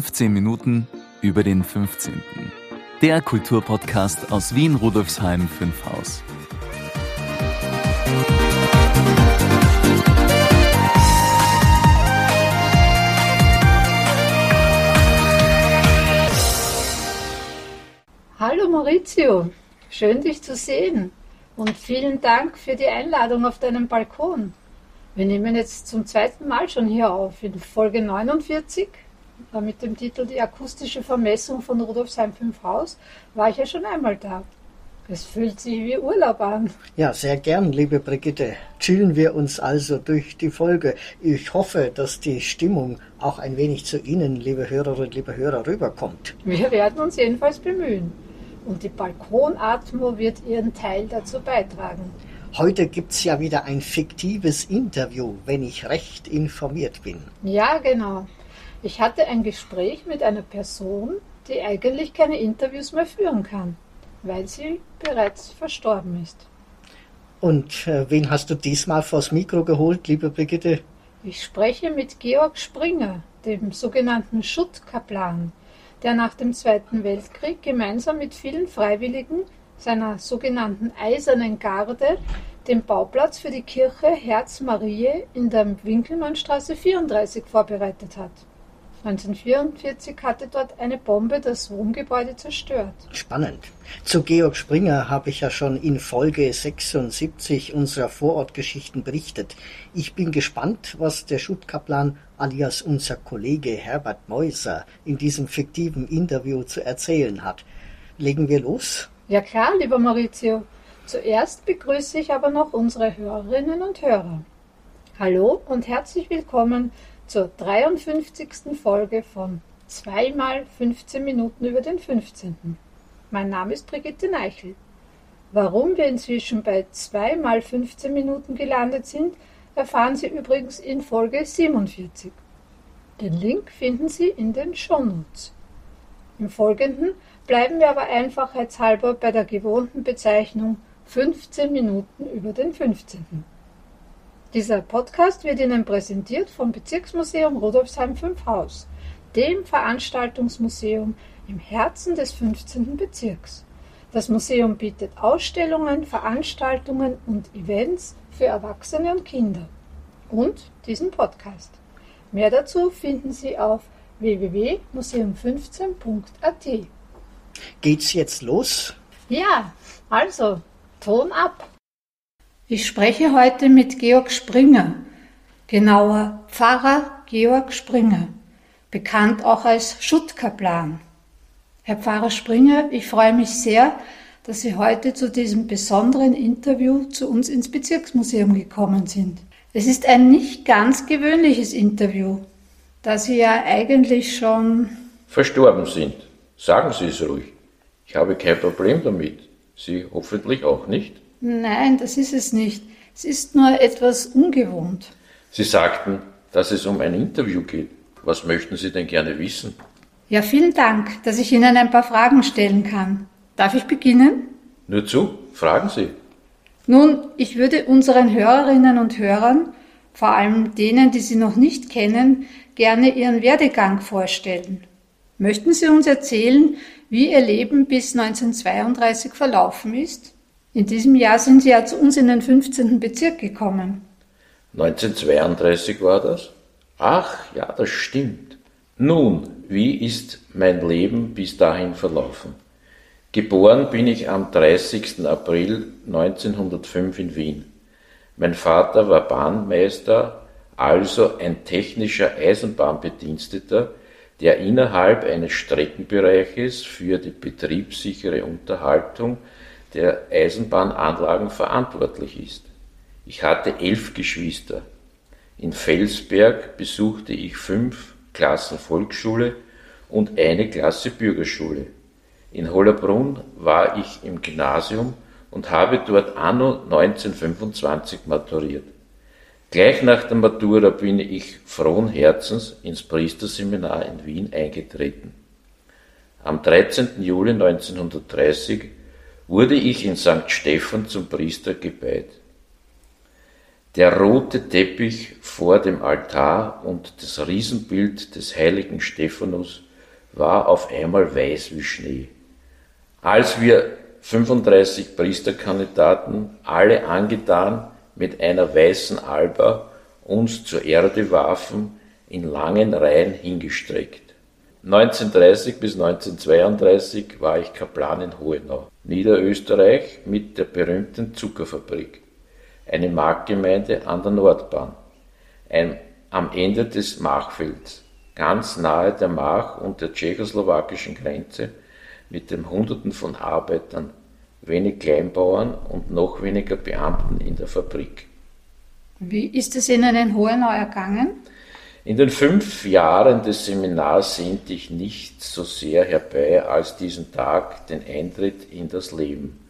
15 Minuten über den 15. Der Kulturpodcast aus Wien Rudolfsheim 5 Haus. Hallo Maurizio, schön dich zu sehen und vielen Dank für die Einladung auf deinem Balkon. Wir nehmen jetzt zum zweiten Mal schon hier auf, in Folge 49 äh, mit dem Titel Die akustische Vermessung von Rudolfsheim 5 Haus war ich ja schon einmal da. Es fühlt sich wie Urlaub an. Ja, sehr gern, liebe Brigitte. Chillen wir uns also durch die Folge. Ich hoffe, dass die Stimmung auch ein wenig zu Ihnen, liebe Hörerinnen, liebe Hörer, rüberkommt. Wir werden uns jedenfalls bemühen. Und die Balkonatmo wird ihren Teil dazu beitragen. Heute gibt's ja wieder ein fiktives Interview, wenn ich recht informiert bin. Ja, genau. Ich hatte ein Gespräch mit einer Person, die eigentlich keine Interviews mehr führen kann, weil sie bereits verstorben ist. Und äh, wen hast du diesmal vors Mikro geholt, liebe Brigitte? Ich spreche mit Georg Springer, dem sogenannten Schuttkaplan, der nach dem Zweiten Weltkrieg gemeinsam mit vielen Freiwilligen seiner sogenannten Eisernen Garde den Bauplatz für die Kirche Herz Mariä in der Winkelmannstraße 34 vorbereitet hat. 1944 hatte dort eine Bombe das Wohngebäude zerstört. Spannend. Zu Georg Springer habe ich ja schon in Folge 76 unserer Vorortgeschichten berichtet. Ich bin gespannt, was der Schuttkaplan alias unser Kollege Herbert Meuser in diesem fiktiven Interview zu erzählen hat. Legen wir los? Ja klar, lieber Maurizio. Zuerst begrüße ich aber noch unsere Hörerinnen und Hörer. Hallo und herzlich willkommen zur 53. Folge von 2 mal 15 Minuten über den 15. Mein Name ist Brigitte Neichel. Warum wir inzwischen bei 2 mal 15 Minuten gelandet sind, erfahren Sie übrigens in Folge 47. Den Link finden Sie in den Shownotes. Im Folgenden bleiben wir aber einfachheitshalber bei der gewohnten Bezeichnung 15 Minuten über den 15. Dieser Podcast wird Ihnen präsentiert vom Bezirksmuseum Rudolfsheim 5 Haus, dem Veranstaltungsmuseum im Herzen des 15. Bezirks. Das Museum bietet Ausstellungen, Veranstaltungen und Events für Erwachsene und Kinder. Und diesen Podcast. Mehr dazu finden Sie auf www.museum15.at. Geht's jetzt los? Ja, also, Ton ab! Ich spreche heute mit Georg Springer, genauer Pfarrer Georg Springer, bekannt auch als Schuttkaplan. Herr Pfarrer Springer, ich freue mich sehr, dass Sie heute zu diesem besonderen Interview zu uns ins Bezirksmuseum gekommen sind. Es ist ein nicht ganz gewöhnliches Interview, da Sie ja eigentlich schon verstorben sind. Sagen Sie es ruhig. Ich habe kein Problem damit. Sie hoffentlich auch nicht. Nein, das ist es nicht. Es ist nur etwas ungewohnt. Sie sagten, dass es um ein Interview geht. Was möchten Sie denn gerne wissen? Ja, vielen Dank, dass ich Ihnen ein paar Fragen stellen kann. Darf ich beginnen? Nur zu, fragen Sie. Nun, ich würde unseren Hörerinnen und Hörern, vor allem denen, die Sie noch nicht kennen, gerne Ihren Werdegang vorstellen. Möchten Sie uns erzählen, wie Ihr Leben bis 1932 verlaufen ist? In diesem Jahr sind Sie ja zu uns in den 15. Bezirk gekommen. 1932 war das? Ach, ja, das stimmt. Nun, wie ist mein Leben bis dahin verlaufen? Geboren bin ich am 30. April 1905 in Wien. Mein Vater war Bahnmeister, also ein technischer Eisenbahnbediensteter, der innerhalb eines Streckenbereiches für die betriebssichere Unterhaltung der Eisenbahnanlagen verantwortlich ist. Ich hatte elf Geschwister. In Felsberg besuchte ich fünf Klassen Volksschule und eine Klasse Bürgerschule. In Hollerbrunn war ich im Gymnasium und habe dort anno 1925 maturiert. Gleich nach der Matura bin ich frohen Herzens ins Priesterseminar in Wien eingetreten. Am 13. Juli 1930 wurde ich in St. Stephan zum Priester geweiht. Der rote Teppich vor dem Altar und das Riesenbild des heiligen Stephanus war auf einmal weiß wie Schnee. Als wir 35 Priesterkandidaten, alle angetan mit einer weißen Alba, uns zur Erde warfen, in langen Reihen hingestreckt. 1930 bis 1932 war ich Kaplan in Hohenau, Niederösterreich mit der berühmten Zuckerfabrik, eine Marktgemeinde an der Nordbahn, ein, am Ende des Machfelds, ganz nahe der Mach und der tschechoslowakischen Grenze mit den Hunderten von Arbeitern, wenig Kleinbauern und noch weniger Beamten in der Fabrik. Wie ist es Ihnen in Hohenau ergangen? In den fünf Jahren des Seminars sehnte ich nicht so sehr herbei als diesen Tag den Eintritt in das Leben.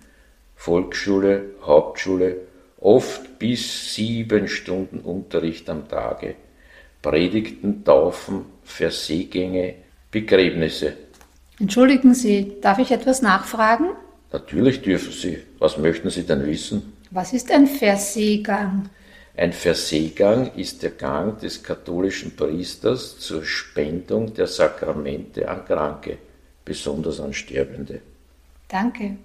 Volksschule, Hauptschule, oft bis sieben Stunden Unterricht am Tage, Predigten, Taufen, Verseegänge, Begräbnisse. Entschuldigen Sie, darf ich etwas nachfragen? Natürlich dürfen Sie. Was möchten Sie denn wissen? Was ist ein Verseegang? Ein Verseegang ist der Gang des katholischen Priesters zur Spendung der Sakramente an Kranke, besonders an Sterbende. Danke.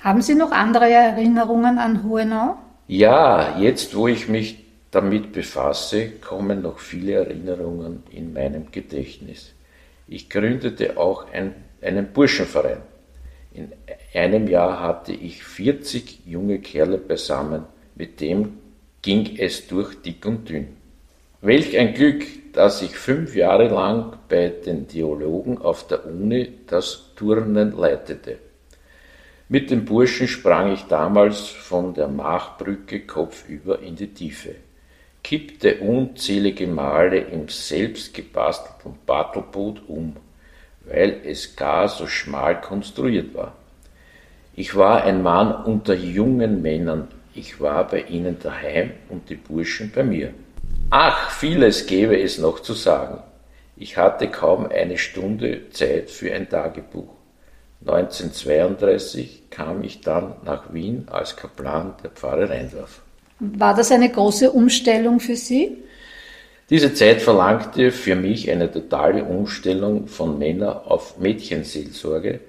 Haben Sie noch andere Erinnerungen an Hohenau? Ja, jetzt wo ich mich damit befasse, kommen noch viele Erinnerungen in meinem Gedächtnis. Ich gründete auch ein, einen Burschenverein. In einem Jahr hatte ich 40 junge Kerle beisammen, mit dem ging es durch dick und dünn. Welch ein Glück, dass ich fünf Jahre lang bei den Theologen auf der Uni das Turnen leitete. Mit den Burschen sprang ich damals von der Machbrücke kopfüber in die Tiefe, kippte unzählige Male im selbst gebastelten Battleboot um, weil es gar so schmal konstruiert war. Ich war ein Mann unter jungen Männern, ich war bei ihnen daheim und die Burschen bei mir. Ach, vieles gäbe es noch zu sagen. Ich hatte kaum eine Stunde Zeit für ein Tagebuch. 1932 kam ich dann nach Wien als Kaplan der Pfarre Rheindorf. War das eine große Umstellung für Sie? Diese Zeit verlangte für mich eine totale Umstellung von Männer auf Mädchenseelsorge,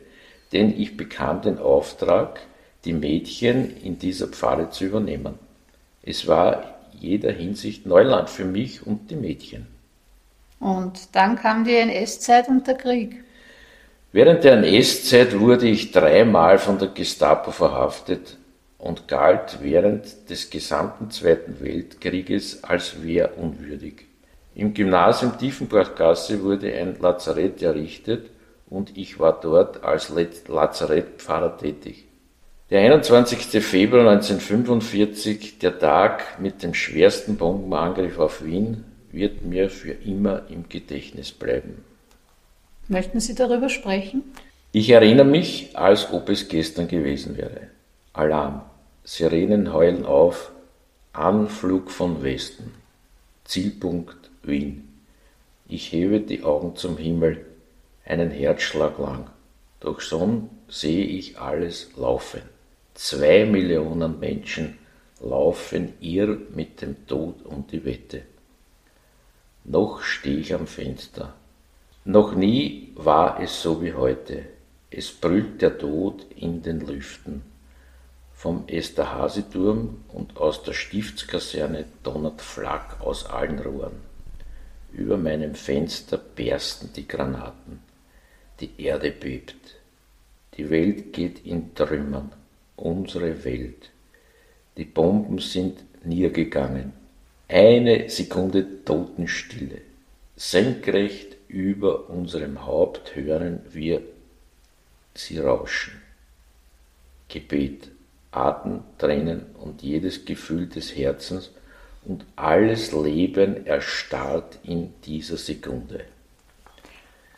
denn ich bekam den Auftrag, die Mädchen in dieser Pfarre zu übernehmen. Es war jeder Hinsicht Neuland für mich und die Mädchen. Und dann kam die NS-Zeit und der Krieg. Während der NS-Zeit wurde ich dreimal von der Gestapo verhaftet und galt während des gesamten Zweiten Weltkrieges als wehrunwürdig. Im Gymnasium Tiefenbachgasse wurde ein Lazarett errichtet und ich war dort als Lazarettpfarrer tätig. Der 21. Februar 1945, der Tag mit dem schwersten Bombenangriff auf Wien, wird mir für immer im Gedächtnis bleiben. Möchten Sie darüber sprechen? Ich erinnere mich, als ob es gestern gewesen wäre. Alarm, Sirenen heulen auf, Anflug von Westen, Zielpunkt Wien. Ich hebe die Augen zum Himmel, einen Herzschlag lang. Doch schon sehe ich alles laufen. Zwei Millionen Menschen laufen ihr mit dem Tod um die Wette. Noch stehe ich am Fenster. Noch nie war es so wie heute. Es brüllt der Tod in den Lüften. Vom Esterhazy-Turm und aus der Stiftskaserne donnert Flak aus allen Rohren. Über meinem Fenster bersten die Granaten. Die Erde bebt. Die Welt geht in Trümmern unsere Welt. Die Bomben sind niedergegangen. Eine Sekunde Totenstille. Senkrecht über unserem Haupt hören wir sie rauschen. Gebet, Atem, Tränen und jedes Gefühl des Herzens und alles Leben erstarrt in dieser Sekunde.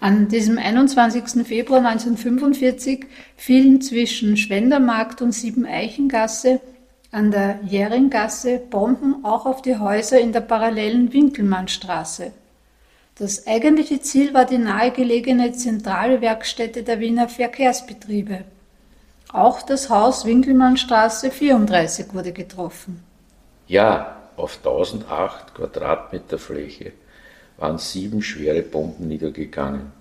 An diesem 21. Februar 1945 fielen zwischen Schwendermarkt und Siebeneichengasse an der Järinggasse Bomben auch auf die Häuser in der parallelen Winkelmannstraße. Das eigentliche Ziel war die nahegelegene zentrale Werkstätte der Wiener Verkehrsbetriebe. Auch das Haus Winkelmannstraße 34 wurde getroffen. Ja, auf 1008 Quadratmeter Fläche waren sieben schwere Bomben niedergegangen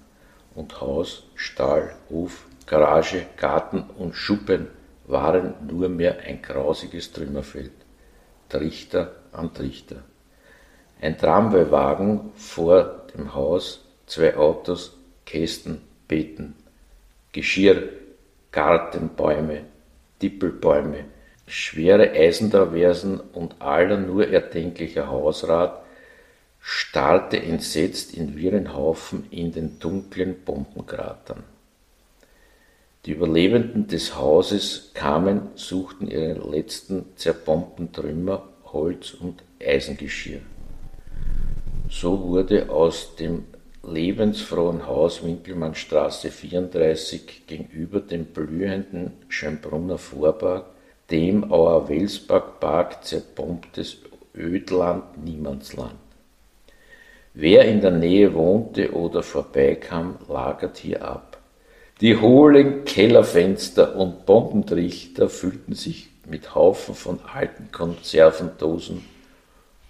und Haus, Stall, Hof, Garage, Garten und Schuppen waren nur mehr ein grausiges Trümmerfeld. Trichter an Trichter. Ein Tramwaywagen vor dem Haus, zwei Autos, Kästen, Beeten, Geschirr, Gartenbäume, Dippelbäume, schwere Eisentraversen und aller nur erdenklicher Hausrat starrte entsetzt in wirren Haufen in den dunklen Bombenkratern. Die Überlebenden des Hauses kamen, suchten ihre letzten zerbombten Trümmer, Holz und Eisengeschirr. So wurde aus dem lebensfrohen Haus Winkelmannstraße 34 gegenüber dem blühenden Schönbrunner Vorpark, dem Auer-Welsbach-Park zerbombtes Ödland Niemandsland. Wer in der Nähe wohnte oder vorbeikam, lagert hier ab. Die hohlen Kellerfenster und Bombentrichter füllten sich mit Haufen von alten Konservendosen,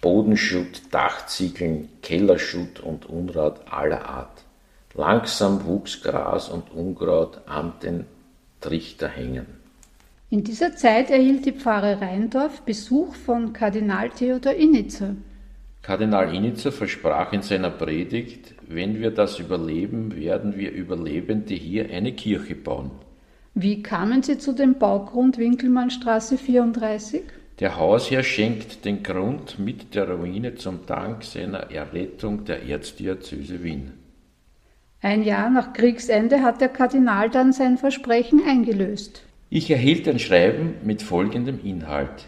Bodenschutt, Dachziegeln, Kellerschutt und Unrat aller Art. Langsam wuchs Gras und Unkraut an den Trichterhängen. In dieser Zeit erhielt die Pfarre Rheindorf Besuch von Kardinal Theodor Innitzer. Kardinal Innitzer versprach in seiner Predigt, wenn wir das überleben, werden wir Überlebende hier eine Kirche bauen. Wie kamen Sie zu dem Baugrund Winkelmannstraße 34? Der Hausherr schenkt den Grund mit der Ruine zum Dank seiner Errettung der Erzdiözese Wien. Ein Jahr nach Kriegsende hat der Kardinal dann sein Versprechen eingelöst. Ich erhielt ein Schreiben mit folgendem Inhalt.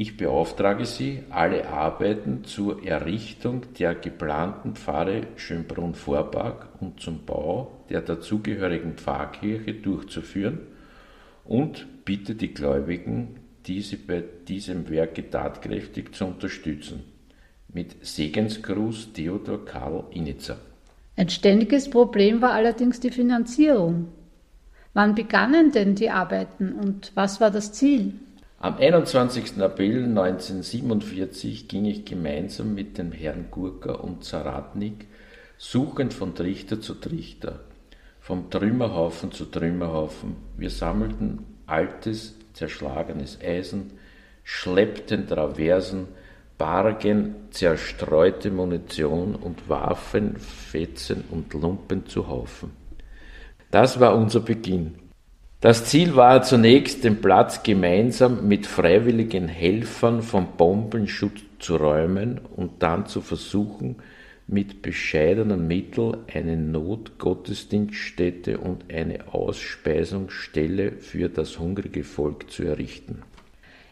Ich beauftrage Sie, alle Arbeiten zur Errichtung der geplanten Pfarre Schönbrunn-Vorpark und zum Bau der dazugehörigen Pfarrkirche durchzuführen und bitte die Gläubigen, diese bei diesem Werke tatkräftig zu unterstützen. Mit Segensgruß Theodor Karl Innitzer. Ein ständiges Problem war allerdings die Finanzierung. Wann begannen denn die Arbeiten und was war das Ziel? Am 21. April 1947 ging ich gemeinsam mit dem Herrn Gurka und Zaratnik suchend von Trichter zu Trichter, vom Trümmerhaufen zu Trümmerhaufen. Wir sammelten altes, zerschlagenes Eisen, schleppten Traversen, bargen zerstreute Munition und warfen Fetzen und Lumpen zu Haufen. Das war unser Beginn. Das Ziel war zunächst, den Platz gemeinsam mit freiwilligen Helfern vom Bombenschutz zu räumen und dann zu versuchen, mit bescheidenen Mitteln eine Notgottesdienststätte und eine Ausspeisungsstelle für das hungrige Volk zu errichten.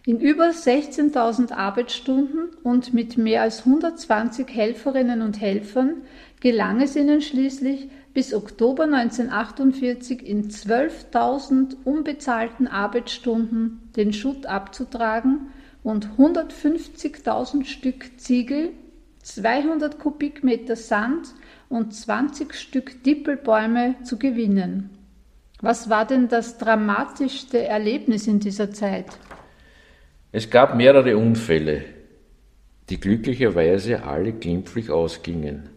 In über 16.000 Arbeitsstunden und mit mehr als 120 Helferinnen und Helfern gelang es ihnen schließlich, bis Oktober 1948 in 12.000 unbezahlten Arbeitsstunden den Schutt abzutragen und 150.000 Stück Ziegel, 200 Kubikmeter Sand und 20 Stück Dippelbäume zu gewinnen. Was war denn das dramatischste Erlebnis in dieser Zeit? Es gab mehrere Unfälle, die glücklicherweise alle glimpflich ausgingen.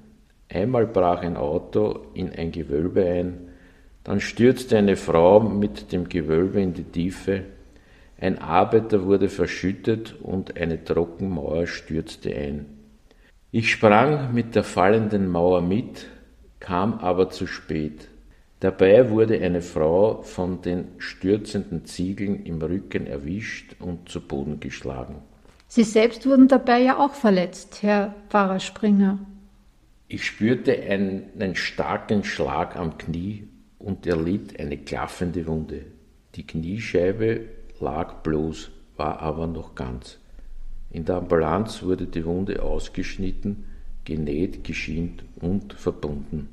Einmal brach ein Auto in ein Gewölbe ein, dann stürzte eine Frau mit dem Gewölbe in die Tiefe, ein Arbeiter wurde verschüttet und eine Trockenmauer stürzte ein. Ich sprang mit der fallenden Mauer mit, kam aber zu spät. Dabei wurde eine Frau von den stürzenden Ziegeln im Rücken erwischt und zu Boden geschlagen. Sie selbst wurden dabei ja auch verletzt, Herr Pfarrer Springer. Ich spürte einen starken Schlag am Knie und erlitt eine klaffende Wunde. Die Kniescheibe lag bloß, war aber noch ganz. In der Ambulanz wurde die Wunde ausgeschnitten, genäht, geschient und verbunden.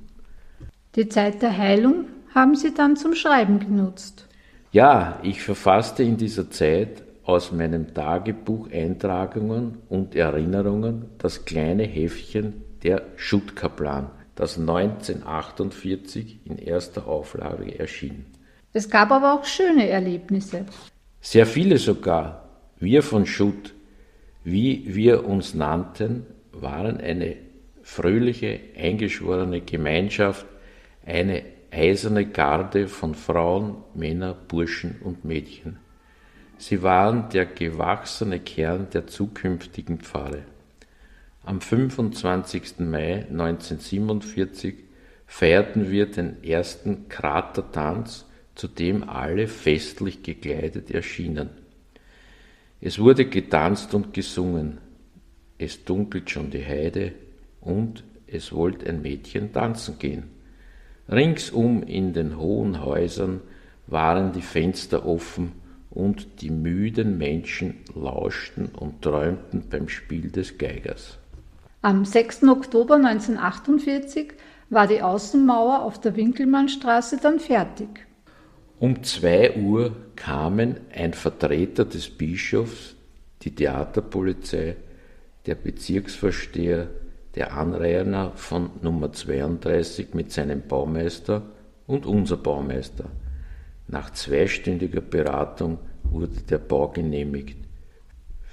Die Zeit der Heilung haben Sie dann zum Schreiben genutzt. Ja, ich verfasste in dieser Zeit aus meinem Tagebuch Eintragungen und Erinnerungen das kleine Heftchen der Schuttkaplan, das 1948 in erster Auflage erschien. Es gab aber auch schöne Erlebnisse. Sehr viele sogar. Wir von Schutt. wie wir uns nannten, waren eine fröhliche, eingeschworene Gemeinschaft, eine eiserne Garde von Frauen, Männern, Burschen und Mädchen. Sie waren der gewachsene Kern der zukünftigen Pfarre. Am 25. Mai 1947 feierten wir den ersten Kratertanz, zu dem alle festlich gekleidet erschienen. Es wurde getanzt und gesungen. Es dunkelt schon die Heide und es wollte ein Mädchen tanzen gehen. Ringsum in den hohen Häusern waren die Fenster offen und die müden Menschen lauschten und träumten beim Spiel des Geigers. Am 6. Oktober 1948 war die Außenmauer auf der Winkelmannstraße dann fertig. Um zwei Uhr kamen ein Vertreter des Bischofs, die Theaterpolizei, der Bezirksvorsteher, der Anrainer von Nummer 32 mit seinem Baumeister und unser Baumeister. Nach zweistündiger Beratung wurde der Bau genehmigt.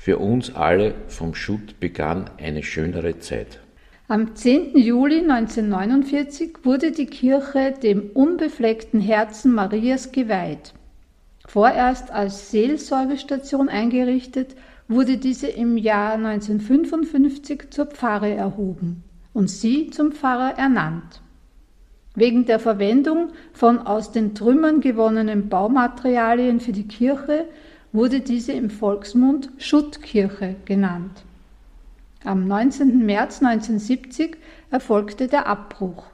Für uns alle vom Schutt begann eine schönere Zeit. Am 10. Juli 1949 wurde die Kirche dem unbefleckten Herzen Marias geweiht. Vorerst als Seelsorgestation eingerichtet, wurde diese im Jahr 1955 zur Pfarre erhoben und sie zum Pfarrer ernannt. Wegen der Verwendung von aus den Trümmern gewonnenen Baumaterialien für die Kirche wurde diese im Volksmund Schuttkirche genannt. Am 19. März 1970 erfolgte der Abbruch.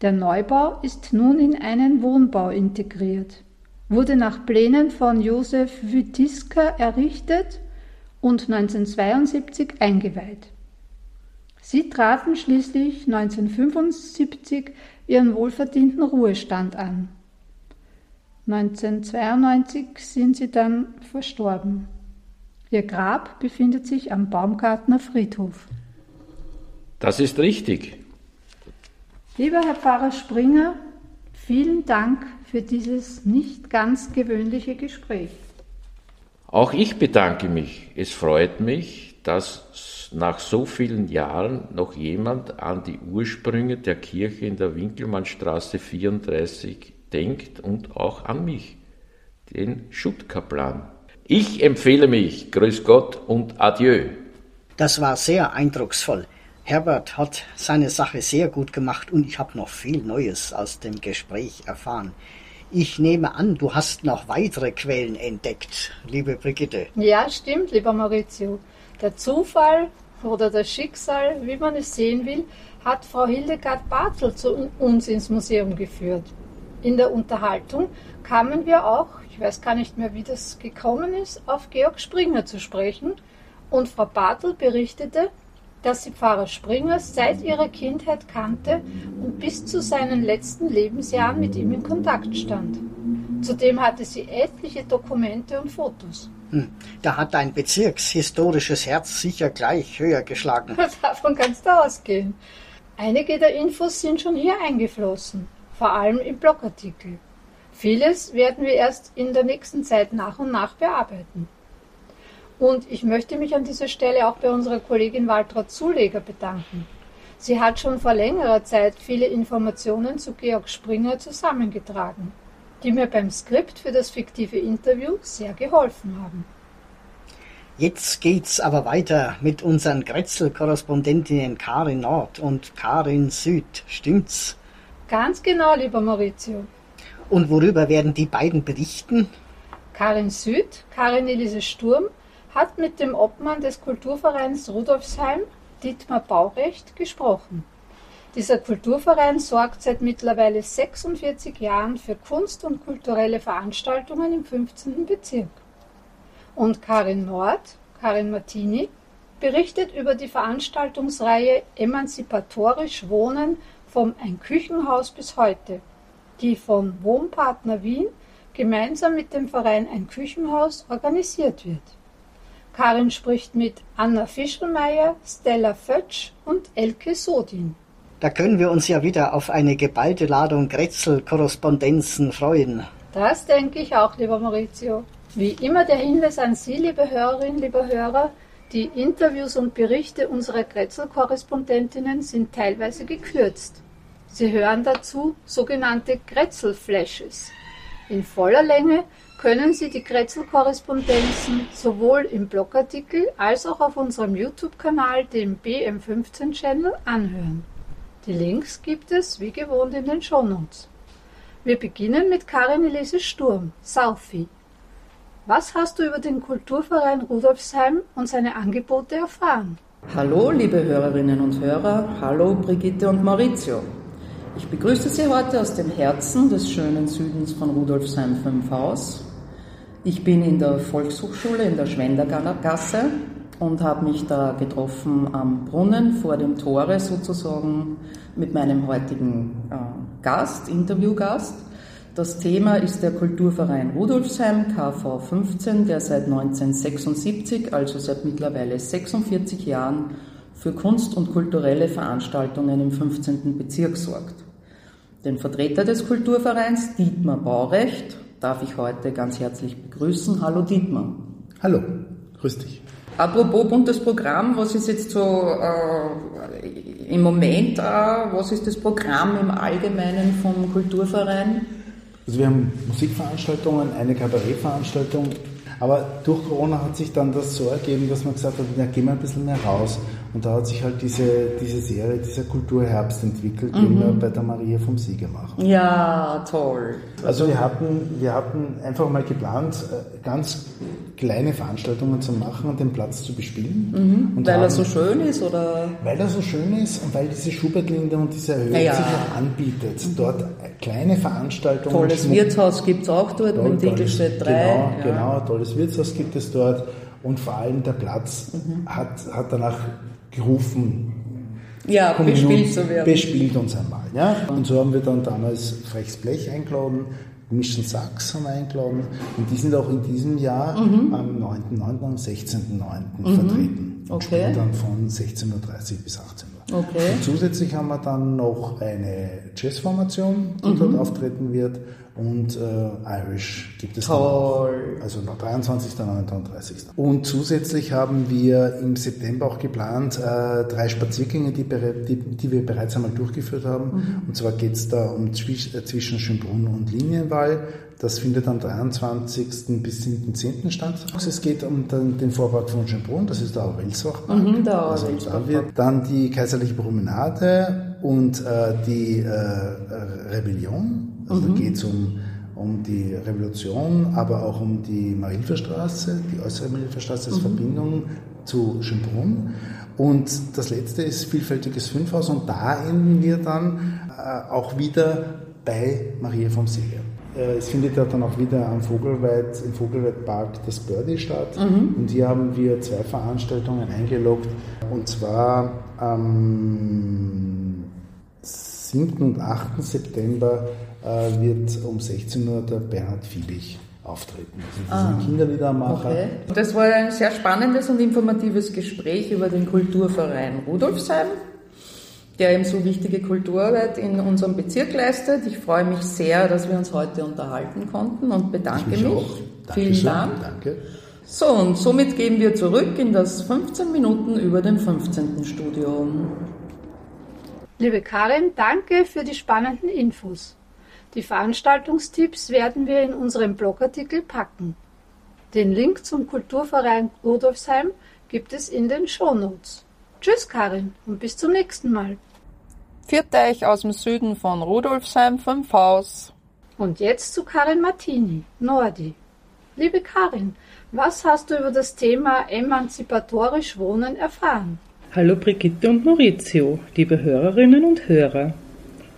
Der Neubau ist nun in einen Wohnbau integriert, wurde nach Plänen von Josef Wytiska errichtet und 1972 eingeweiht. Sie traten schließlich 1975 ihren wohlverdienten Ruhestand an. 1992 sind sie dann verstorben. Ihr Grab befindet sich am Baumgartner Friedhof. Das ist richtig. Lieber Herr Pfarrer Springer, vielen Dank für dieses nicht ganz gewöhnliche Gespräch. Auch ich bedanke mich. Es freut mich, dass nach so vielen Jahren noch jemand an die Ursprünge der Kirche in der Winkelmannstraße 34 denkt und auch an mich, den Schuttkaplan. Ich empfehle mich. Grüß Gott und adieu. Das war sehr eindrucksvoll. Herbert hat seine Sache sehr gut gemacht und ich habe noch viel Neues aus dem Gespräch erfahren. Ich nehme an, du hast noch weitere Quellen entdeckt, liebe Brigitte. Ja, stimmt, lieber Maurizio. Der Zufall oder das Schicksal, wie man es sehen will, hat Frau Hildegard Bartel zu uns ins Museum geführt. In der Unterhaltung kamen wir auch, ich weiß gar nicht mehr, wie das gekommen ist, auf Georg Springer zu sprechen und Frau Bartel berichtete, dass sie Pfarrer Springer seit ihrer Kindheit kannte und bis zu seinen letzten Lebensjahren mit ihm in Kontakt stand. Zudem hatte sie etliche Dokumente und Fotos. Hm, da hat dein bezirkshistorisches Herz sicher gleich höher geschlagen. Davon kannst du ausgehen. Einige der Infos sind schon hier eingeflossen, vor allem im Blogartikel. Vieles werden wir erst in der nächsten Zeit nach und nach bearbeiten. Und ich möchte mich an dieser Stelle auch bei unserer Kollegin Waltraud Zuleger bedanken. Sie hat schon vor längerer Zeit viele Informationen zu Georg Springer zusammengetragen, die mir beim Skript für das fiktive Interview sehr geholfen haben. Jetzt geht's aber weiter mit unseren Grätzl-Korrespondentinnen Karin Nord und Karin Süd. Stimmt's? Ganz genau, lieber Maurizio. Und worüber werden die beiden berichten? Karin Süd, Karin Elise Sturm, hat mit dem Obmann des Kulturvereins Rudolfsheim, Dietmar Baurecht, gesprochen. Dieser Kulturverein sorgt seit mittlerweile 46 Jahren für Kunst und kulturelle Veranstaltungen im 15. Bezirk. Und Karin Nord, Karin Martini, berichtet über die Veranstaltungsreihe Emanzipatorisch Wohnen vom Ein Küchenhaus bis heute, die von Wohnpartner Wien gemeinsam mit dem Verein Ein Küchenhaus organisiert wird. Karin spricht mit Anna Fischelmeier, Stella Fötsch und Elke Sodin. Da können wir uns ja wieder auf eine geballte Ladung Grätzl-Korrespondenzen freuen. Das denke ich auch, lieber Maurizio. Wie immer der Hinweis an Sie, liebe Hörerinnen, liebe Hörer, Die Interviews und Berichte unserer Grätzl-Korrespondentinnen sind teilweise gekürzt. Sie hören dazu sogenannte Grätzl-Flashes. In voller Länge können Sie die Grätzl-Korrespondenzen sowohl im Blogartikel als auch auf unserem YouTube-Kanal, dem BM15-Channel, anhören. Die Links gibt es wie gewohnt in den Shownotes. Wir beginnen mit Karin Elise Sturm, Southie. Was hast du über den Kulturverein Rudolfsheim und seine Angebote erfahren? Hallo, liebe Hörerinnen und Hörer. Hallo, Brigitte und Maurizio. Ich begrüße Sie heute aus dem Herzen des schönen Südens von Rudolfsheim 5 Haus. Ich bin in der Volkshochschule in der Schwendergasse und habe mich da getroffen am Brunnen vor dem Tore sozusagen mit meinem heutigen äh, Gast, Interviewgast. Das Thema ist der Kulturverein Rudolfsheim KV 15, der seit 1976, also seit mittlerweile 46 Jahren, für Kunst- und kulturelle Veranstaltungen im 15. Bezirk sorgt. Den Vertreter des Kulturvereins, Dietmar Baurecht, darf ich heute ganz herzlich begrüßen. Hallo Dietmar. Hallo, grüß dich. Apropos buntes Programm, was ist jetzt so äh, im Moment, äh, was ist das Programm im Allgemeinen vom Kulturverein? Also wir haben Musikveranstaltungen, eine Kabarettveranstaltung, aber durch Corona hat sich dann das so ergeben, dass man gesagt hat, ja, gehen wir ein bisschen mehr raus. Und da hat sich halt diese, diese Serie, dieser Kulturherbst entwickelt, mhm. den wir bei der Maria vom Sieger machen. Ja, toll. Also wir hatten, wir hatten einfach mal geplant, äh, ganz kleine Veranstaltungen zu machen und den Platz zu bespielen. Mhm. weil haben, er so schön ist, oder? Weil er so schön ist und weil diese Schubertlinde und diese Erhöhung ja. sich auch anbietet. Mhm. Dort kleine Veranstaltungen. Tolles Schmuck, Wirtshaus gibt es auch dort, mit dem Dickelstedt 3. Genau, ja. genau, tolles Wirtshaus gibt es dort. Und vor allem der Platz mhm. hat, hat danach gerufen, ja, bespielt zu werden. Bespielt uns einmal. Ja? Und so haben wir dann damals Frechs Blech eingeladen, Mission Sachs haben eingeladen und die sind auch in diesem Jahr mhm. am 9.9. und 16.9. Mhm. vertreten. Und okay. spielen dann von 16.30 Uhr bis 18 Uhr. Okay. Und zusätzlich haben wir dann noch eine Jazzformation, die mhm. dort auftreten wird und äh, Irish gibt es Toll. Noch, also noch 23. und 30. Und zusätzlich haben wir im September auch geplant äh, drei Spaziergänge, die, die, die, wir bereits einmal durchgeführt haben. Mhm. Und zwar geht es da um äh, zwischen Schönbrunn und Linienwall. Das findet am 23. bis zum 10. statt. Es geht um den, Vorpark von Schönbrunn, das ist der Aurelsbachpark. Mhm, der also da wird dann die Kaiserliche Promenade und äh, die äh, Rebellion also mhm. da geht es um, um die Revolution, aber auch um die Marilferstraße, die äußere Marilferstraße als mhm. Verbindung zu Schönbrunn. Und das letzte ist Vielfältiges Fünfhaus und da enden wir dann äh, auch wieder bei Maria vom Seher. Äh, es findet ja dann auch wieder am Vogelweit, im Vogelweidpark das Birdie statt. Mhm. Und hier haben wir zwei Veranstaltungen eingeloggt. Und zwar am 7. und 8. September äh, wird um 16 Uhr der Bernhard Fiebig auftreten. Also das ah, ist ein Kinderliedermacher. Okay. Das war ein sehr spannendes und informatives Gespräch über den Kulturverein Rudolfsheim, der eben so wichtige Kulturarbeit in unserem Bezirk leistet. Ich freue mich sehr, dass wir uns heute unterhalten konnten und bedanke mich. mich. Vielen Dank. Danke. So, und somit gehen wir zurück in das 15 Minuten über dem 15. Studio. Liebe Karin, danke für die spannenden Infos. Die Veranstaltungstipps werden wir in unserem Blogartikel packen. Den Link zum Kulturverein Rudolfsheim gibt es in den Shownotes. Tschüss Karin und bis zum nächsten Mal. Viert euch aus dem Süden von Rudolfsheim 5 Haus. Und jetzt zu Karin Martini, Nordi. Liebe Karin, was hast du über das Thema emanzipatorisch Wohnen erfahren? Hallo Brigitte und Maurizio, liebe Hörerinnen und Hörer.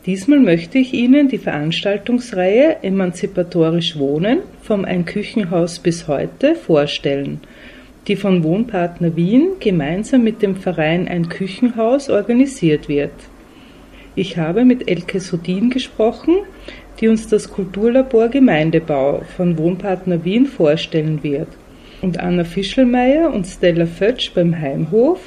Diesmal möchte ich Ihnen die Veranstaltungsreihe Emanzipatorisch Wohnen vom Ein Küchenhaus bis heute vorstellen, die von Wohnpartner Wien gemeinsam mit dem Verein Ein Küchenhaus organisiert wird. Ich habe mit Elke Sodin gesprochen, die uns das Kulturlabor Gemeindebau von Wohnpartner Wien vorstellen wird, und Anna Fischelmeier und Stella Fötsch beim Heimhof,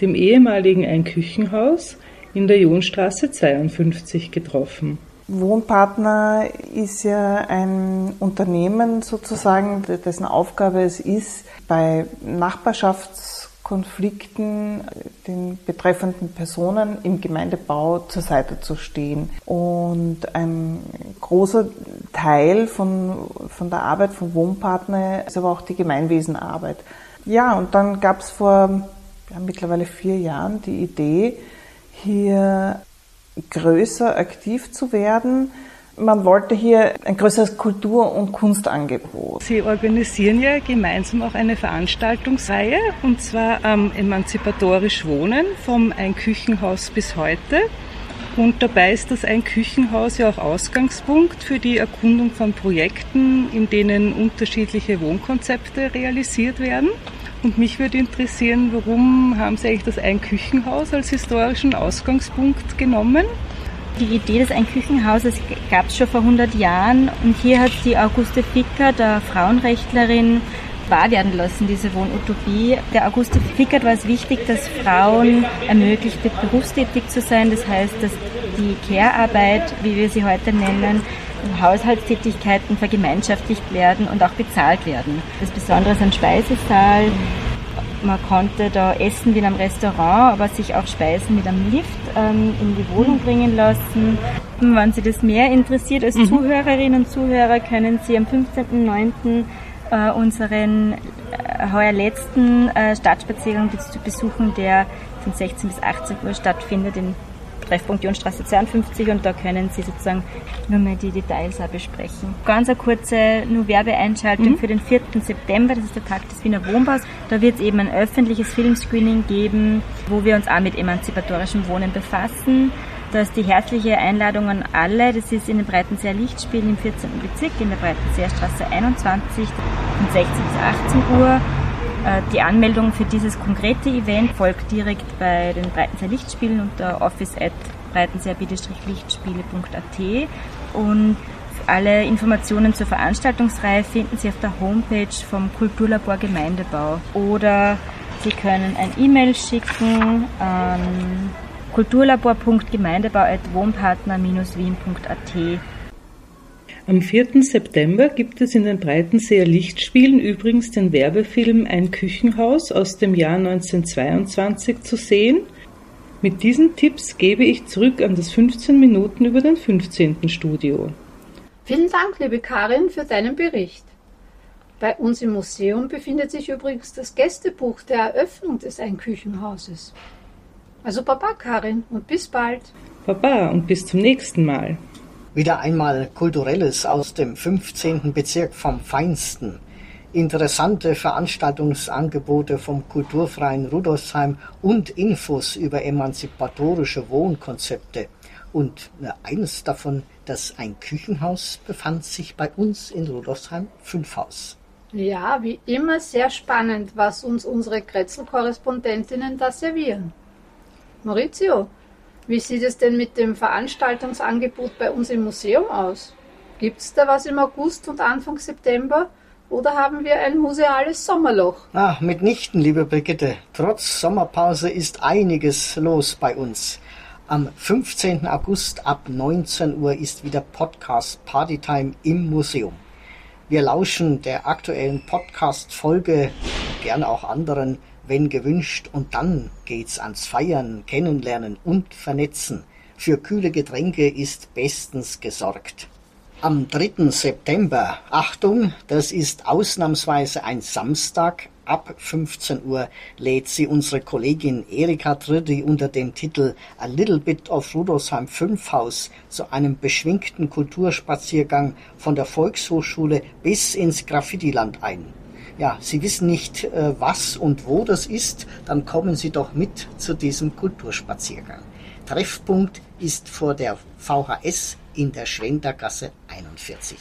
dem ehemaligen Ein Küchenhaus, in der Jonstraße 52 getroffen. Wohnpartner ist ja ein Unternehmen sozusagen, dessen Aufgabe es ist, bei Nachbarschafts Konflikten den betreffenden Personen im Gemeindebau zur Seite zu stehen. Und ein großer Teil von, von der Arbeit von Wohnpartner ist aber auch die Gemeinwesenarbeit. Ja, und dann gab es vor ja, mittlerweile vier Jahren die Idee, hier größer aktiv zu werden, man wollte hier ein größeres Kultur- und Kunstangebot. Sie organisieren ja gemeinsam auch eine Veranstaltungsreihe und zwar am Emanzipatorisch Wohnen vom Ein Küchenhaus bis heute. Und dabei ist das Ein Küchenhaus ja auch Ausgangspunkt für die Erkundung von Projekten, in denen unterschiedliche Wohnkonzepte realisiert werden. Und mich würde interessieren, warum haben Sie eigentlich das Ein Küchenhaus als historischen Ausgangspunkt genommen? Die Idee des Einküchenhauses gab es schon vor 100 Jahren und hier hat die Auguste Fickert, der Frauenrechtlerin, wahr werden lassen, diese Wohnutopie. Der Auguste Fickert war es wichtig, dass Frauen ermöglicht berufstätig zu sein. Das heißt, dass die Care-Arbeit, wie wir sie heute nennen, Haushaltstätigkeiten vergemeinschaftlicht werden und auch bezahlt werden. Das Besondere ist ein Speisesaal, man konnte da essen wie in einem Restaurant, aber sich auch Speisen mit einem Lift ähm, in die Wohnung bringen lassen. Wenn Sie das mehr interessiert als mhm. Zuhörerinnen und Zuhörer, können Sie am 15.09. Äh, unseren äh, heuer letzten äh, Stadtspaziergang besuchen, der von 16 bis 18 Uhr stattfindet in Treffpunkt Jonstraße 52 und da können Sie sozusagen nur mal die Details auch besprechen. Ganz eine kurze nur Werbeeinschaltung mhm. für den 4. September, das ist der Tag des Wiener Wohnbaus. Da wird es eben ein öffentliches Filmscreening geben, wo wir uns auch mit emanzipatorischem Wohnen befassen. Da ist die herzliche Einladung an alle. Das ist in den Breitenseer Lichtspielen im 14. Bezirk in der Breitenseer Straße 21 von 16 bis 18 Uhr. Äh, die Anmeldung für dieses konkrete Event folgt direkt bei den Breitenseer Lichtspielen unter office at breitenseer-lichtspiele.at und alle Informationen zur Veranstaltungsreihe finden Sie auf der Homepage vom Kulturlabor Gemeindebau. Oder Sie können ein E-Mail schicken an kulturlabor.gemeindebau.wohnpartner-wien.at am 4. September gibt es in den Breitenseer Lichtspielen übrigens den Werbefilm Ein Küchenhaus aus dem Jahr 1922 zu sehen. Mit diesen Tipps gebe ich zurück an das 15 Minuten über den 15. Studio. Vielen Dank, liebe Karin, für deinen Bericht. Bei uns im Museum befindet sich übrigens das Gästebuch der Eröffnung des Einküchenhauses. Also Baba Karin und bis bald. Baba und bis zum nächsten Mal. Wieder einmal Kulturelles aus dem 15. Bezirk vom Feinsten. Interessante Veranstaltungsangebote vom Kulturfreien Rudolfsheim und Infos über emanzipatorische Wohnkonzepte. Und eines davon, das ein Küchenhaus, befand sich bei uns in Rudolfsheim 5 Haus. Ja, wie immer sehr spannend, was uns unsere Kretzel-Korrespondentinnen da servieren. Maurizio, wie sieht es denn mit dem Veranstaltungsangebot bei uns im Museum aus? Gibt es da was im August und Anfang September? Oder haben wir ein museales Sommerloch? Ach, mitnichten, liebe Brigitte. Trotz Sommerpause ist einiges los bei uns. Am 15. August ab 19 Uhr ist wieder Podcast Partytime im Museum. Wir lauschen der aktuellen Podcast-Folge, gerne auch anderen, wenn gewünscht, und dann geht's ans Feiern, Kennenlernen und Vernetzen. Für kühle Getränke ist bestens gesorgt. Am 3. September, Achtung, das ist ausnahmsweise ein Samstag, ab 15 Uhr lädt sie unsere Kollegin Erika Triddi unter dem Titel A Little Bit of Rudolfsheim 5 Haus zu einem beschwingten Kulturspaziergang von der Volkshochschule bis ins Graffitiland ein ja, Sie wissen nicht, äh, was und wo das ist, dann kommen Sie doch mit zu diesem Kulturspaziergang. Treffpunkt ist vor der VHS in der Schwendergasse 41.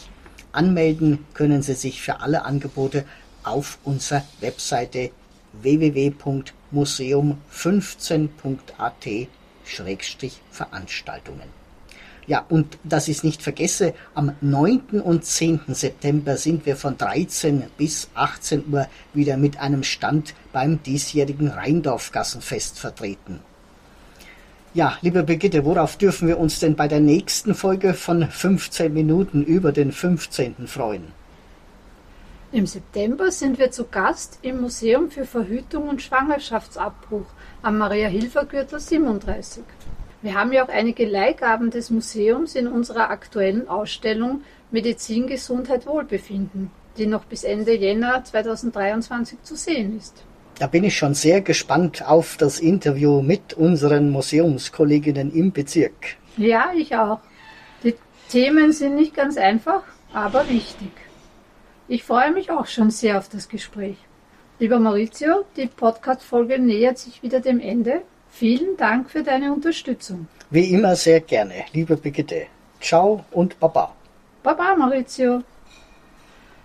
Anmelden können Sie sich für alle Angebote auf unserer Webseite www.museum15.at-veranstaltungen. Ja, und dass ich es nicht vergesse, am 9. und 10. September sind wir von 13 bis 18 Uhr wieder mit einem Stand beim diesjährigen Rheindorfgassenfest vertreten. Ja, liebe Brigitte, worauf dürfen wir uns denn bei der nächsten Folge von 15 Minuten über den 15. freuen? Im September sind wir zu Gast im Museum für Verhütung und Schwangerschaftsabbruch am Maria-Hilfer-Gürtel 37. Wir haben ja auch einige Leihgaben des Museums in unserer aktuellen Ausstellung Medizin, Gesundheit, Wohlbefinden, die noch bis Ende Jänner 2023 zu sehen ist. Da bin ich schon sehr gespannt auf das Interview mit unseren Museumskolleginnen im Bezirk. Ja, ich auch. Die Themen sind nicht ganz einfach, aber wichtig. Ich freue mich auch schon sehr auf das Gespräch. Lieber Maurizio, die Podcast-Folge nähert sich wieder dem Ende. Vielen Dank für deine Unterstützung. Wie immer sehr gerne, liebe Brigitte. Ciao und Baba. Baba, Maurizio.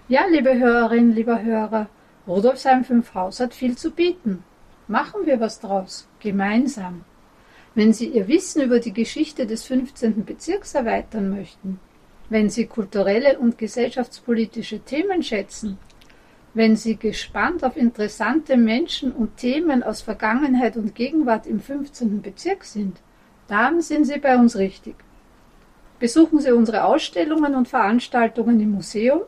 Ja, liebe Hörerinnen, lieber Hörer, Rudolfsheim 5 Haus hat viel zu bieten. Machen wir was draus, gemeinsam. Wenn Sie Ihr Wissen über die Geschichte des 15. Bezirks erweitern möchten, wenn Sie kulturelle und gesellschaftspolitische Themen schätzen, wenn Sie gespannt auf interessante Menschen und Themen aus Vergangenheit und Gegenwart im 15. Bezirk sind, dann sind Sie bei uns richtig. Besuchen Sie unsere Ausstellungen und Veranstaltungen im Museum,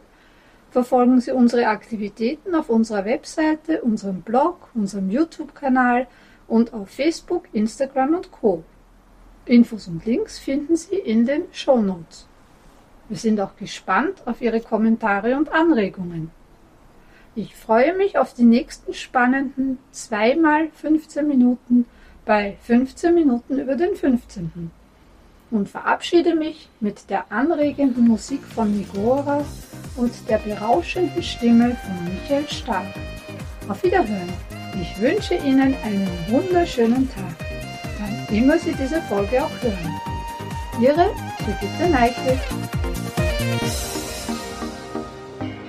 verfolgen Sie unsere Aktivitäten auf unserer Webseite, unserem Blog, unserem YouTube-Kanal und auf Facebook, Instagram und Co. Infos und Links finden Sie in den Show Notes. Wir sind auch gespannt auf Ihre Kommentare und Anregungen. Ich freue mich auf die nächsten spannenden zweimal 15 Minuten bei 15 Minuten über den 15. Und verabschiede mich mit der anregenden Musik von Nigora und der berauschenden Stimme von Michael Stahl. Auf Wiederhören. Ich wünsche Ihnen einen wunderschönen Tag, wann immer Sie diese Folge auch hören. Ihre Brigitte Neichel.